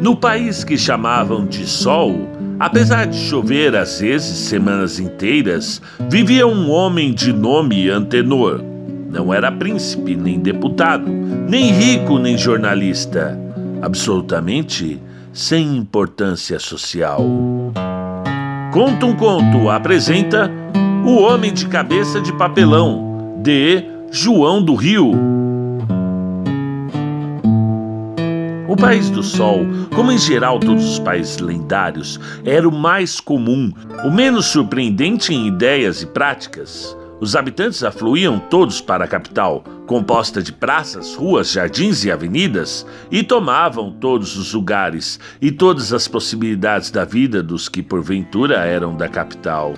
No país que chamavam de Sol, apesar de chover às vezes semanas inteiras, vivia um homem de nome Antenor. Não era príncipe, nem deputado, nem rico, nem jornalista. Absolutamente sem importância social. Conta um conto apresenta O Homem de Cabeça de Papelão, de João do Rio. O País do Sol, como em geral todos os países lendários, era o mais comum, o menos surpreendente em ideias e práticas. Os habitantes afluíam todos para a capital, composta de praças, ruas, jardins e avenidas, e tomavam todos os lugares e todas as possibilidades da vida dos que porventura eram da capital.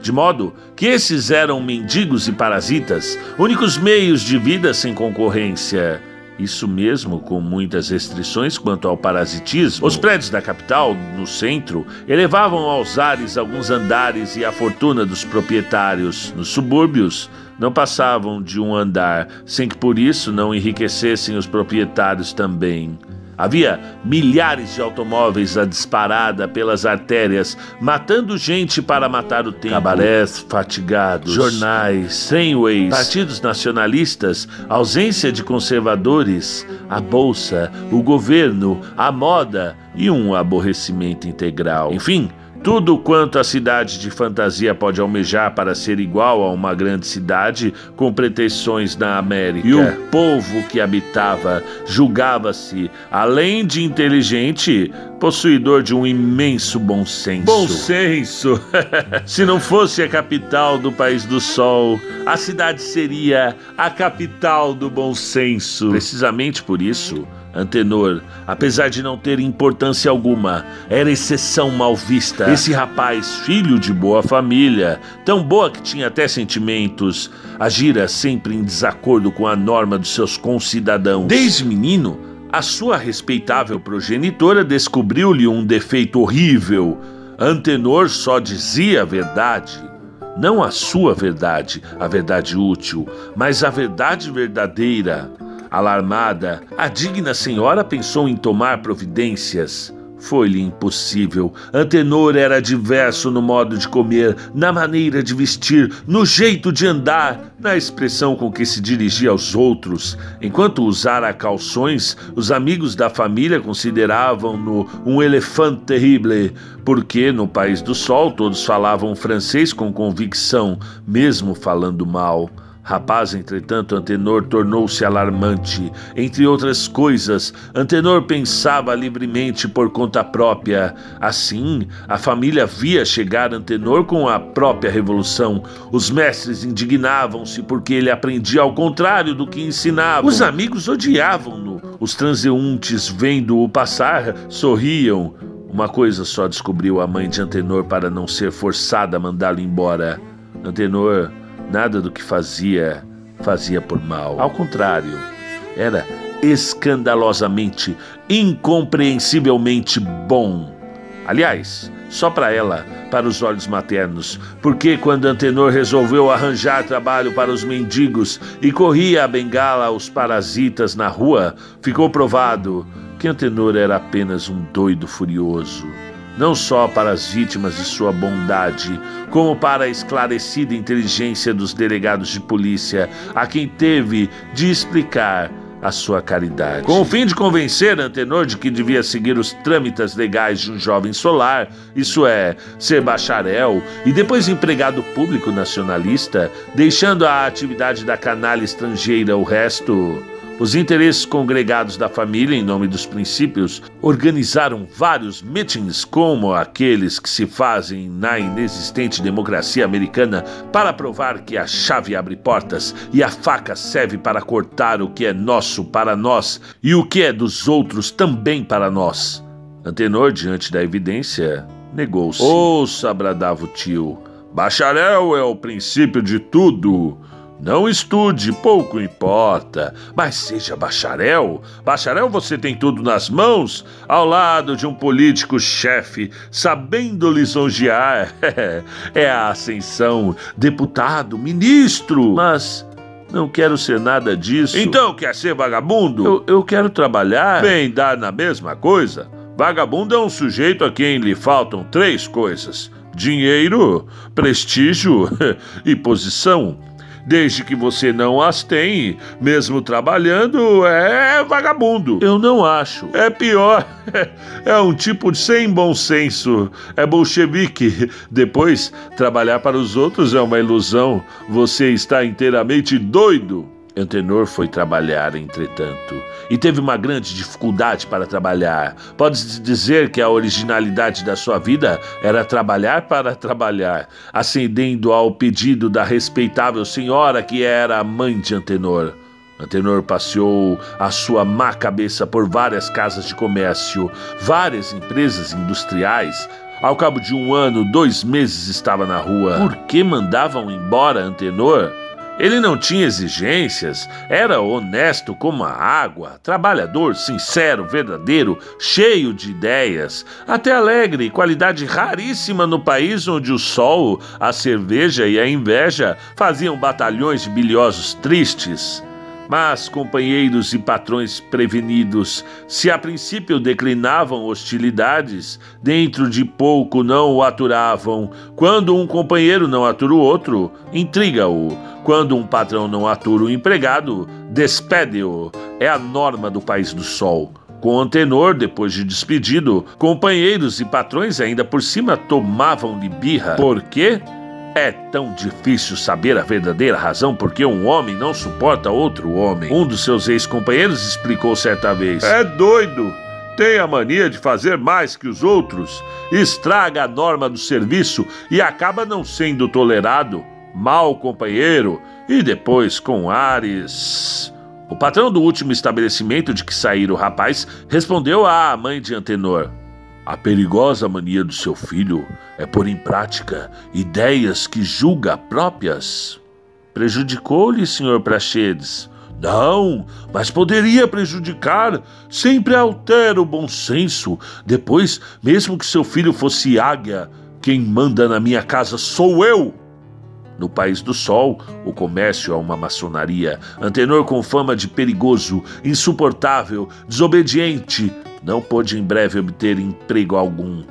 De modo que esses eram mendigos e parasitas, únicos meios de vida sem concorrência. Isso mesmo com muitas restrições quanto ao parasitismo. Os prédios da capital, no centro, elevavam aos ares alguns andares e a fortuna dos proprietários. Nos subúrbios, não passavam de um andar, sem que por isso não enriquecessem os proprietários também. Havia milhares de automóveis a disparada pelas artérias, matando gente para matar o tempo. Cabarés fatigados, jornais, trainways, partidos nacionalistas, ausência de conservadores, a bolsa, o governo, a moda e um aborrecimento integral. Enfim, tudo quanto a cidade de fantasia pode almejar para ser igual a uma grande cidade com pretensões na América. E o povo que habitava julgava-se, além de inteligente, possuidor de um imenso bom senso. Bom senso! Se não fosse a capital do País do Sol, a cidade seria a capital do bom senso. Precisamente por isso. Antenor, apesar de não ter importância alguma, era exceção mal vista. Esse rapaz, filho de boa família, tão boa que tinha até sentimentos, agira sempre em desacordo com a norma dos seus concidadãos. Desde menino, a sua respeitável progenitora descobriu-lhe um defeito horrível. Antenor só dizia a verdade. Não a sua verdade, a verdade útil, mas a verdade verdadeira. Alarmada, a digna senhora pensou em tomar providências. Foi-lhe impossível. Antenor era diverso no modo de comer, na maneira de vestir, no jeito de andar, na expressão com que se dirigia aos outros. Enquanto usara calções, os amigos da família consideravam-no um elefante terrible, porque no País do Sol todos falavam francês com convicção, mesmo falando mal. Rapaz, entretanto, Antenor tornou-se alarmante. Entre outras coisas, Antenor pensava livremente por conta própria. Assim, a família via chegar Antenor com a própria revolução. Os mestres indignavam-se porque ele aprendia ao contrário do que ensinava. Os amigos odiavam-no. Os transeuntes, vendo-o passar, sorriam. Uma coisa só descobriu a mãe de Antenor para não ser forçada a mandá-lo embora. Antenor Nada do que fazia, fazia por mal. Ao contrário, era escandalosamente, incompreensivelmente bom. Aliás, só para ela, para os olhos maternos, porque quando Antenor resolveu arranjar trabalho para os mendigos e corria a bengala aos parasitas na rua, ficou provado que Antenor era apenas um doido furioso não só para as vítimas de sua bondade, como para a esclarecida inteligência dos delegados de polícia, a quem teve de explicar a sua caridade. Com o fim de convencer Antenor de que devia seguir os trâmites legais de um jovem solar, isso é, ser bacharel e depois empregado público nacionalista, deixando a atividade da canalha estrangeira o resto os interesses congregados da família, em nome dos princípios, organizaram vários meetings, como aqueles que se fazem na inexistente democracia americana, para provar que a chave abre portas e a faca serve para cortar o que é nosso para nós e o que é dos outros também para nós. Antenor, diante da evidência, negou-se. Ouça, bradava o tio. Bacharel é o princípio de tudo. Não estude, pouco importa, mas seja bacharel. Bacharel você tem tudo nas mãos, ao lado de um político chefe, sabendo lisonjear. é a ascensão, deputado, ministro. Mas não quero ser nada disso. Então quer ser vagabundo? Eu, eu quero trabalhar. Bem, dar na mesma coisa. Vagabundo é um sujeito a quem lhe faltam três coisas: dinheiro, prestígio e posição. Desde que você não as tem, mesmo trabalhando, é vagabundo. Eu não acho. É pior. É um tipo de sem bom senso. É bolchevique. Depois, trabalhar para os outros é uma ilusão. Você está inteiramente doido. Antenor foi trabalhar, entretanto, e teve uma grande dificuldade para trabalhar. Pode-se dizer que a originalidade da sua vida era trabalhar para trabalhar, ascendendo ao pedido da respeitável senhora que era a mãe de Antenor. Antenor passeou a sua má cabeça por várias casas de comércio, várias empresas industriais. Ao cabo de um ano, dois meses estava na rua. Por que mandavam embora Antenor? Ele não tinha exigências, era honesto como a água, trabalhador, sincero, verdadeiro, cheio de ideias, até alegre, qualidade raríssima no país onde o sol, a cerveja e a inveja faziam batalhões de biliosos tristes. Mas companheiros e patrões prevenidos, se a princípio declinavam hostilidades, dentro de pouco não o aturavam. Quando um companheiro não atura o outro, intriga-o. Quando um patrão não atura o empregado, despede-o. É a norma do país do sol. Com Antenor, depois de despedido, companheiros e patrões ainda por cima tomavam-lhe birra. Por quê? É tão difícil saber a verdadeira razão porque um homem não suporta outro homem. Um dos seus ex-companheiros explicou certa vez: É doido! Tem a mania de fazer mais que os outros, estraga a norma do serviço e acaba não sendo tolerado. Mal companheiro, e depois com Ares. O patrão do último estabelecimento de que saíra o rapaz respondeu à mãe de Antenor: a perigosa mania do seu filho é pôr em prática ideias que julga próprias. Prejudicou-lhe, senhor Prachedes? Não, mas poderia prejudicar. Sempre altera o bom senso. Depois, mesmo que seu filho fosse águia, quem manda na minha casa sou eu. No país do sol, o comércio é uma maçonaria. Antenor com fama de perigoso, insuportável, desobediente, não pôde em breve obter emprego algum.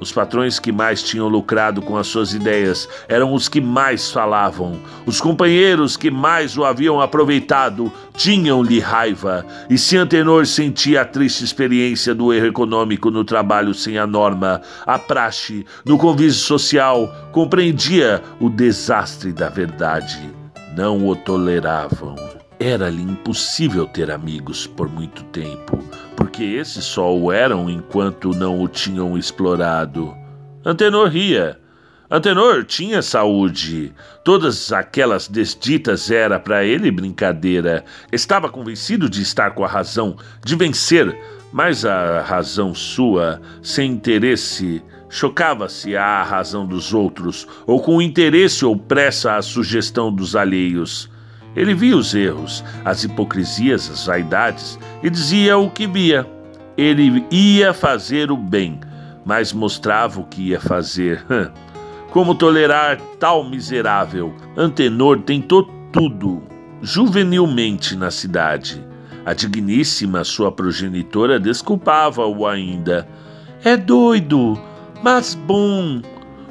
Os patrões que mais tinham lucrado com as suas ideias eram os que mais falavam. Os companheiros que mais o haviam aproveitado tinham-lhe raiva. E se Antenor sentia a triste experiência do erro econômico no trabalho sem a norma, a praxe, no convívio social, compreendia o desastre da verdade. Não o toleravam. Era-lhe impossível ter amigos por muito tempo, porque esses só o eram enquanto não o tinham explorado. Antenor ria. Antenor tinha saúde. Todas aquelas desditas era para ele brincadeira. Estava convencido de estar com a razão, de vencer, mas a razão sua, sem interesse, chocava-se à razão dos outros, ou com interesse ou pressa à sugestão dos alheios. Ele via os erros, as hipocrisias, as vaidades e dizia o que via. Ele ia fazer o bem, mas mostrava o que ia fazer. Como tolerar tal miserável? Antenor tentou tudo, juvenilmente na cidade. A digníssima sua progenitora desculpava-o ainda. É doido, mas bom.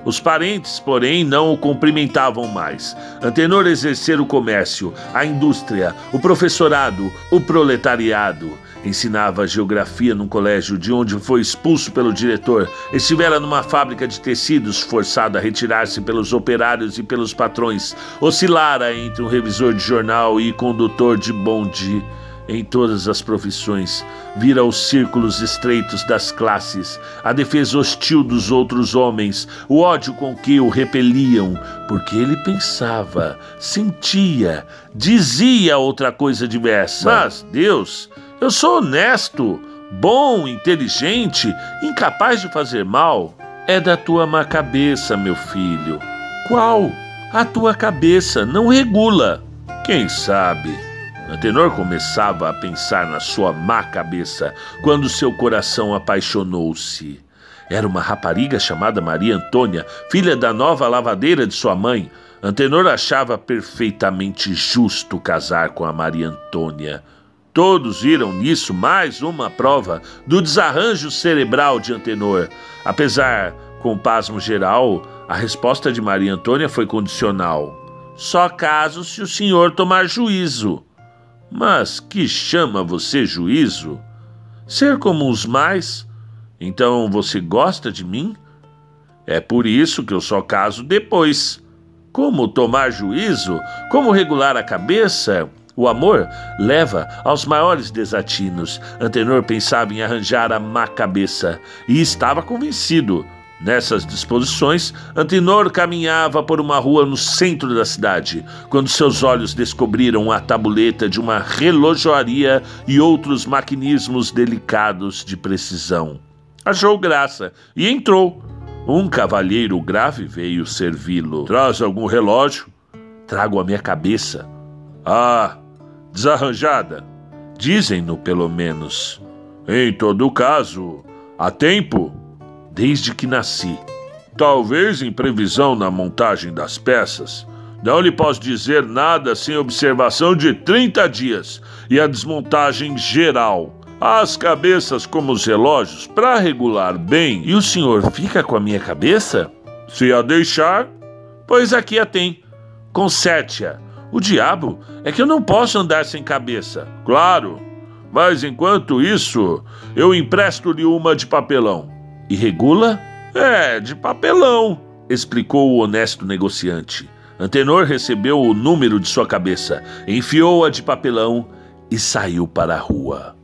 Os parentes, porém, não o cumprimentavam mais. Antenor exercer o comércio, a indústria, o professorado, o proletariado. Ensinava geografia num colégio de onde foi expulso pelo diretor. Estivera numa fábrica de tecidos, forçado a retirar-se pelos operários e pelos patrões. Oscilara entre um revisor de jornal e condutor de bonde em todas as profissões, vira os círculos estreitos das classes, a defesa hostil dos outros homens, o ódio com que o repeliam, porque ele pensava, sentia, dizia outra coisa diversa. Mas, Deus, eu sou honesto, bom, inteligente, incapaz de fazer mal. É da tua má cabeça, meu filho. Qual? A tua cabeça não regula. Quem sabe? Antenor começava a pensar na sua má cabeça quando seu coração apaixonou-se. Era uma rapariga chamada Maria Antônia, filha da nova lavadeira de sua mãe. Antenor achava perfeitamente justo casar com a Maria Antônia. Todos viram nisso mais uma prova do desarranjo cerebral de Antenor. Apesar com o pasmo geral, a resposta de Maria Antônia foi condicional. Só caso se o senhor tomar juízo. Mas que chama você juízo? Ser como os mais? Então você gosta de mim? É por isso que eu só caso depois. Como tomar juízo? Como regular a cabeça? O amor leva aos maiores desatinos. Antenor pensava em arranjar a má cabeça e estava convencido. Nessas disposições, Antenor caminhava por uma rua no centro da cidade, quando seus olhos descobriram a tabuleta de uma relojoaria e outros maquinismos delicados de precisão. Achou graça e entrou. Um cavalheiro grave veio servi-lo. Traz algum relógio? Trago a minha cabeça. Ah, desarranjada. Dizem-no, pelo menos. Em todo caso, há tempo? Desde que nasci. Talvez em previsão na montagem das peças. Não lhe posso dizer nada sem observação de 30 dias e a desmontagem geral. As cabeças como os relógios para regular bem. E o senhor fica com a minha cabeça? Se a deixar, pois aqui a tem. Conserte-a o diabo é que eu não posso andar sem cabeça. Claro, mas enquanto isso, eu empresto-lhe uma de papelão. E regula? É, de papelão, explicou o honesto negociante. Antenor recebeu o número de sua cabeça, enfiou-a de papelão e saiu para a rua.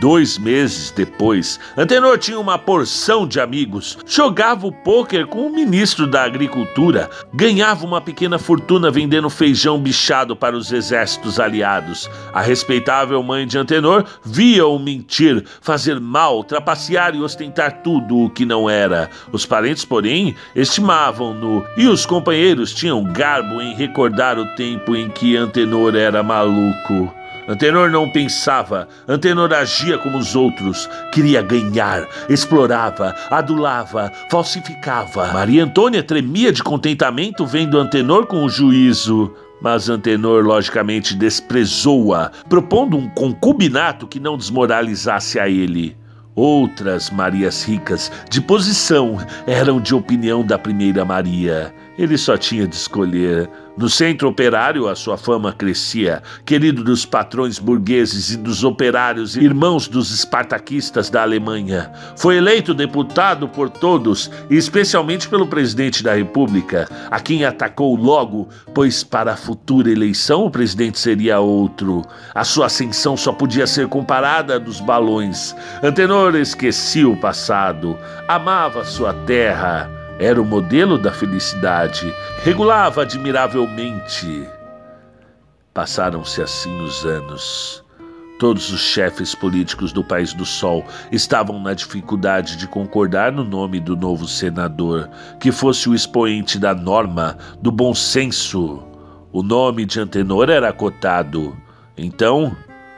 Dois meses depois, Antenor tinha uma porção de amigos, jogava o pôquer com o ministro da Agricultura, ganhava uma pequena fortuna vendendo feijão bichado para os exércitos aliados. A respeitável mãe de Antenor via-o mentir, fazer mal, trapacear e ostentar tudo o que não era. Os parentes, porém, estimavam-no e os companheiros tinham garbo em recordar o tempo em que Antenor era maluco. Antenor não pensava, Antenor agia como os outros, queria ganhar, explorava, adulava, falsificava. Maria Antônia tremia de contentamento vendo Antenor com o juízo. Mas Antenor logicamente desprezou-a, propondo um concubinato que não desmoralizasse a ele. Outras Marias ricas, de posição, eram de opinião da primeira Maria. Ele só tinha de escolher. No centro operário, a sua fama crescia, querido dos patrões burgueses e dos operários, irmãos dos espartaquistas da Alemanha. Foi eleito deputado por todos, e especialmente pelo presidente da República, a quem atacou logo, pois para a futura eleição o presidente seria outro. A sua ascensão só podia ser comparada à dos balões. Antenor esquecia o passado, amava sua terra era o modelo da felicidade, regulava admiravelmente. Passaram-se assim os anos. Todos os chefes políticos do País do Sol estavam na dificuldade de concordar no nome do novo senador, que fosse o expoente da norma, do bom senso. O nome de Antenor era cotado. Então,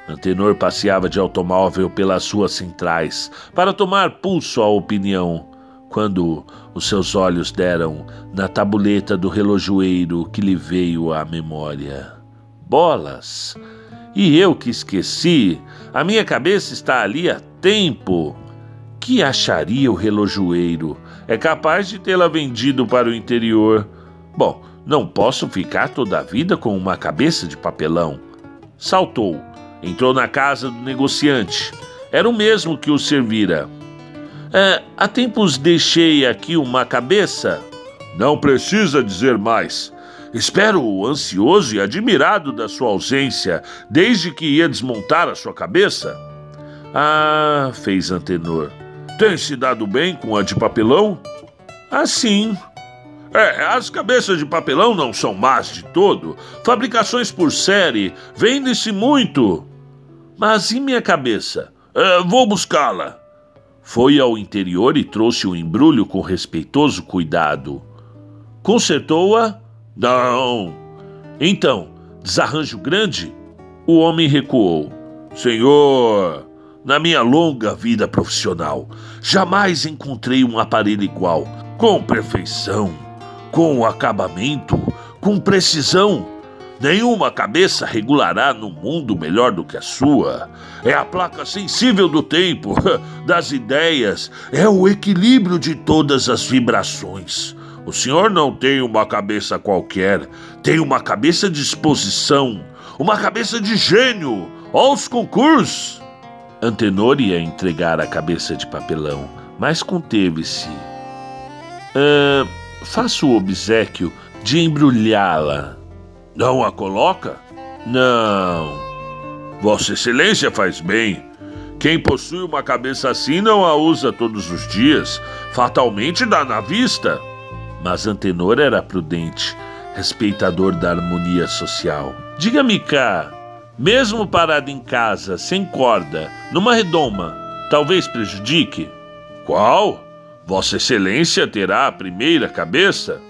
Antenor passeava de automóvel pelas ruas centrais para tomar pulso à opinião quando os seus olhos deram na tabuleta do relojoeiro que lhe veio à memória. Bolas! E eu que esqueci, a minha cabeça está ali há tempo. Que acharia o relojoeiro? É capaz de tê-la vendido para o interior. Bom, não posso ficar toda a vida com uma cabeça de papelão. Saltou, entrou na casa do negociante. Era o mesmo que o servira. É, há tempos deixei aqui uma cabeça. Não precisa dizer mais. Espero ansioso e admirado da sua ausência, desde que ia desmontar a sua cabeça. Ah, fez Antenor. Tem se dado bem com a de papelão? Assim. É, as cabeças de papelão não são más de todo. Fabricações por série, vende-se muito. Mas e minha cabeça? É, vou buscá-la. Foi ao interior e trouxe o embrulho com respeitoso cuidado. Consertou-a? Não. Então, desarranjo grande? O homem recuou. Senhor, na minha longa vida profissional, jamais encontrei um aparelho igual, com perfeição, com acabamento, com precisão. Nenhuma cabeça regulará no mundo melhor do que a sua. É a placa sensível do tempo, das ideias, é o equilíbrio de todas as vibrações. O senhor não tem uma cabeça qualquer, tem uma cabeça de exposição, uma cabeça de gênio. Aos concursos! Antenor ia entregar a cabeça de papelão, mas conteve-se. Uh, faço o obsequio de embrulhá-la. Não a coloca? Não. Vossa Excelência faz bem. Quem possui uma cabeça assim não a usa todos os dias. Fatalmente dá na vista. Mas Antenor era prudente, respeitador da harmonia social. Diga-me cá, mesmo parado em casa, sem corda, numa redoma, talvez prejudique? Qual? Vossa Excelência terá a primeira cabeça?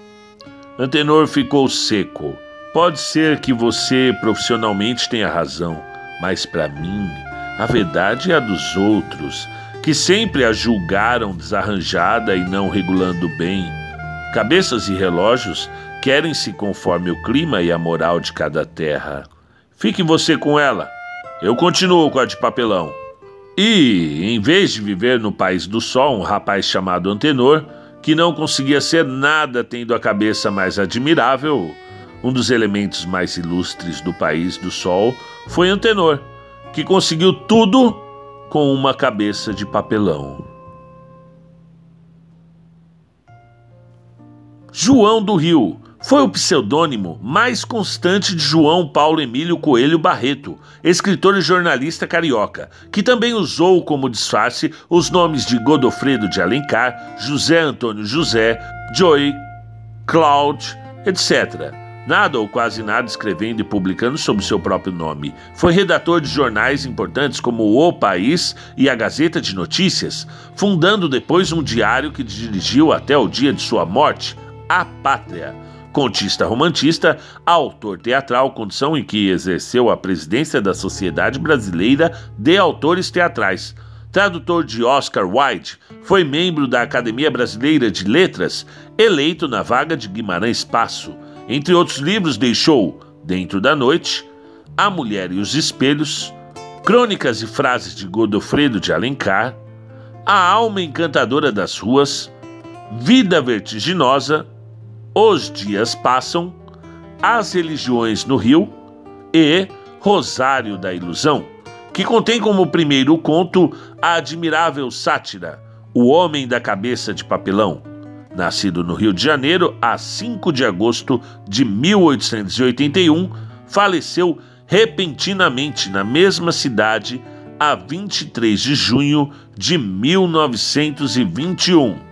Antenor ficou seco. Pode ser que você profissionalmente tenha razão, mas para mim, a verdade é a dos outros, que sempre a julgaram desarranjada e não regulando bem. Cabeças e relógios querem-se conforme o clima e a moral de cada terra. Fique você com ela. Eu continuo com a de papelão. E, em vez de viver no país do sol, um rapaz chamado Antenor, que não conseguia ser nada tendo a cabeça mais admirável, um dos elementos mais ilustres do país do sol foi Antenor, que conseguiu tudo com uma cabeça de papelão. João do Rio foi o pseudônimo mais constante de João Paulo Emílio Coelho Barreto, escritor e jornalista carioca, que também usou como disfarce os nomes de Godofredo de Alencar, José Antônio José, Joy, Claude, etc nada ou quase nada escrevendo e publicando sob seu próprio nome. Foi redator de jornais importantes como O País e a Gazeta de Notícias, fundando depois um diário que dirigiu até o dia de sua morte, A Pátria. Contista romantista, autor teatral, condição em que exerceu a presidência da Sociedade Brasileira de Autores Teatrais. Tradutor de Oscar Wilde, foi membro da Academia Brasileira de Letras, eleito na vaga de Guimarães Passo entre outros livros, deixou Dentro da Noite, A Mulher e os Espelhos, Crônicas e Frases de Godofredo de Alencar, A Alma Encantadora das Ruas, Vida Vertiginosa, Os Dias Passam, As Religiões no Rio e Rosário da Ilusão, que contém como primeiro conto a admirável sátira O Homem da Cabeça de Papelão Nascido no Rio de Janeiro a 5 de agosto de 1881, faleceu repentinamente na mesma cidade a 23 de junho de 1921.